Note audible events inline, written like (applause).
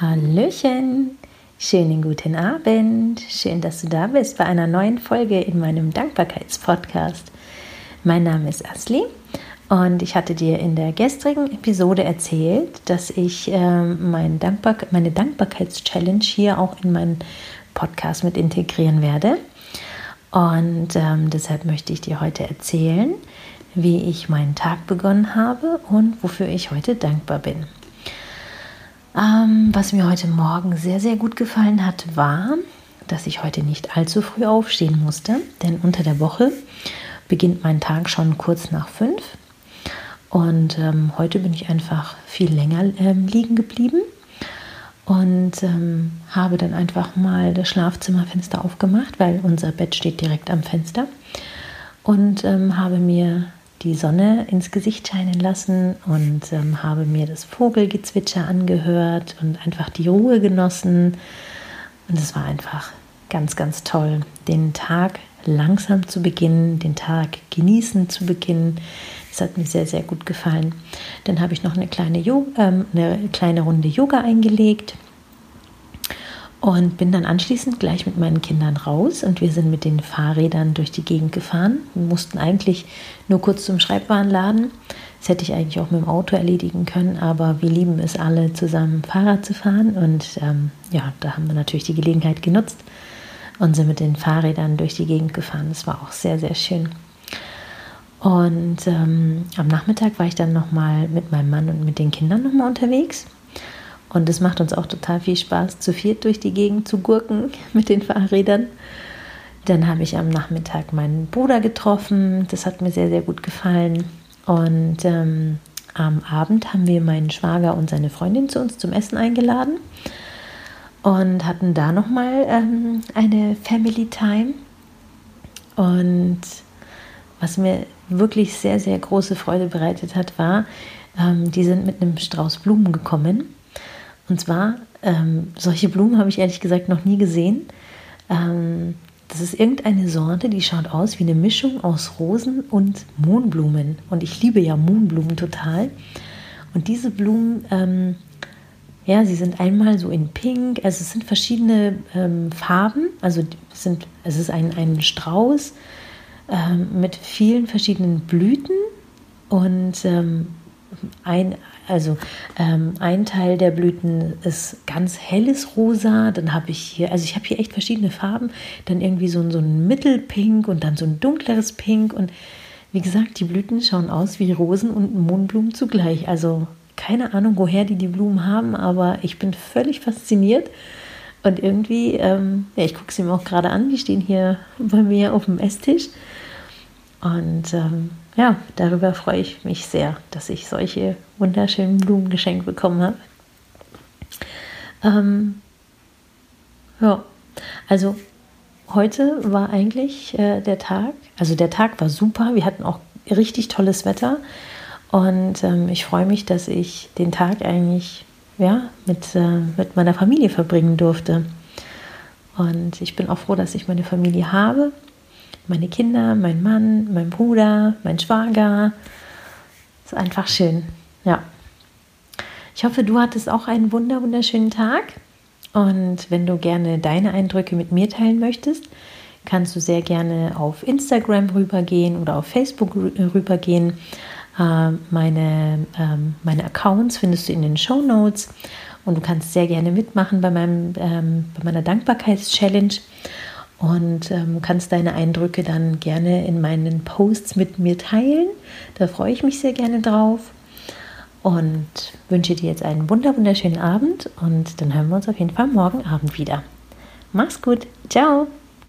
Hallöchen, schönen guten Abend. Schön, dass du da bist bei einer neuen Folge in meinem Dankbarkeitspodcast. Mein Name ist Asli und ich hatte dir in der gestrigen Episode erzählt, dass ich äh, mein Dankbar meine Dankbarkeitschallenge hier auch in meinen Podcast mit integrieren werde. Und ähm, deshalb möchte ich dir heute erzählen, wie ich meinen Tag begonnen habe und wofür ich heute dankbar bin. Ähm, was mir heute Morgen sehr, sehr gut gefallen hat, war, dass ich heute nicht allzu früh aufstehen musste, denn unter der Woche beginnt mein Tag schon kurz nach fünf. Und ähm, heute bin ich einfach viel länger ähm, liegen geblieben und ähm, habe dann einfach mal das Schlafzimmerfenster aufgemacht, weil unser Bett steht direkt am Fenster und ähm, habe mir die Sonne ins Gesicht scheinen lassen und ähm, habe mir das Vogelgezwitscher angehört und einfach die Ruhe genossen. Und es war einfach ganz, ganz toll, den Tag langsam zu beginnen, den Tag genießen zu beginnen. Das hat mir sehr, sehr gut gefallen. Dann habe ich noch eine kleine, jo äh, eine kleine Runde Yoga eingelegt und bin dann anschließend gleich mit meinen Kindern raus und wir sind mit den Fahrrädern durch die Gegend gefahren. Wir mussten eigentlich nur kurz zum Schreibwarenladen. Das hätte ich eigentlich auch mit dem Auto erledigen können, aber wir lieben es alle zusammen Fahrrad zu fahren und ähm, ja, da haben wir natürlich die Gelegenheit genutzt und sind mit den Fahrrädern durch die Gegend gefahren. Das war auch sehr, sehr schön. Und ähm, am Nachmittag war ich dann nochmal mit meinem Mann und mit den Kindern nochmal unterwegs und es macht uns auch total viel Spaß, zu viert durch die Gegend zu gurken (laughs) mit den Fahrrädern. Dann habe ich am Nachmittag meinen Bruder getroffen. Das hat mir sehr, sehr gut gefallen. Und ähm, am Abend haben wir meinen Schwager und seine Freundin zu uns zum Essen eingeladen und hatten da nochmal ähm, eine Family Time. Und was mir wirklich sehr, sehr große Freude bereitet hat, war, ähm, die sind mit einem Strauß Blumen gekommen und zwar, ähm, solche Blumen habe ich ehrlich gesagt noch nie gesehen. Ähm, das ist irgendeine Sorte, die schaut aus wie eine Mischung aus Rosen und Mohnblumen. Und ich liebe ja Mohnblumen total. Und diese Blumen, ähm, ja, sie sind einmal so in Pink, also es sind verschiedene ähm, Farben. Also es, sind, es ist ein, ein Strauß ähm, mit vielen verschiedenen Blüten und ähm, ein, also ähm, ein Teil der Blüten ist ganz helles Rosa, dann habe ich hier, also ich habe hier echt verschiedene Farben, dann irgendwie so, so ein Mittelpink und dann so ein dunkleres Pink und wie gesagt, die Blüten schauen aus wie Rosen und Mohnblumen zugleich. Also keine Ahnung, woher die die Blumen haben, aber ich bin völlig fasziniert. Und irgendwie, ähm, ja, ich gucke sie mir auch gerade an, die stehen hier bei mir auf dem Esstisch. Und ähm, ja, darüber freue ich mich sehr, dass ich solche wunderschönen Blumen geschenkt bekommen habe. Ähm, ja, also heute war eigentlich äh, der Tag, also der Tag war super, wir hatten auch richtig tolles Wetter und ähm, ich freue mich, dass ich den Tag eigentlich ja, mit, äh, mit meiner Familie verbringen durfte. Und ich bin auch froh, dass ich meine Familie habe meine Kinder, mein Mann, mein Bruder, mein Schwager. Ist einfach schön. Ja. Ich hoffe, du hattest auch einen wunder wunderschönen Tag. Und wenn du gerne deine Eindrücke mit mir teilen möchtest, kannst du sehr gerne auf Instagram rübergehen oder auf Facebook rübergehen. Ähm, meine, ähm, meine Accounts findest du in den Show Notes und du kannst sehr gerne mitmachen bei, meinem, ähm, bei meiner Dankbarkeitschallenge und ähm, kannst deine Eindrücke dann gerne in meinen Posts mit mir teilen. Da freue ich mich sehr gerne drauf und wünsche dir jetzt einen wunder wunderschönen Abend und dann hören wir uns auf jeden Fall morgen Abend wieder. Mach's gut, ciao!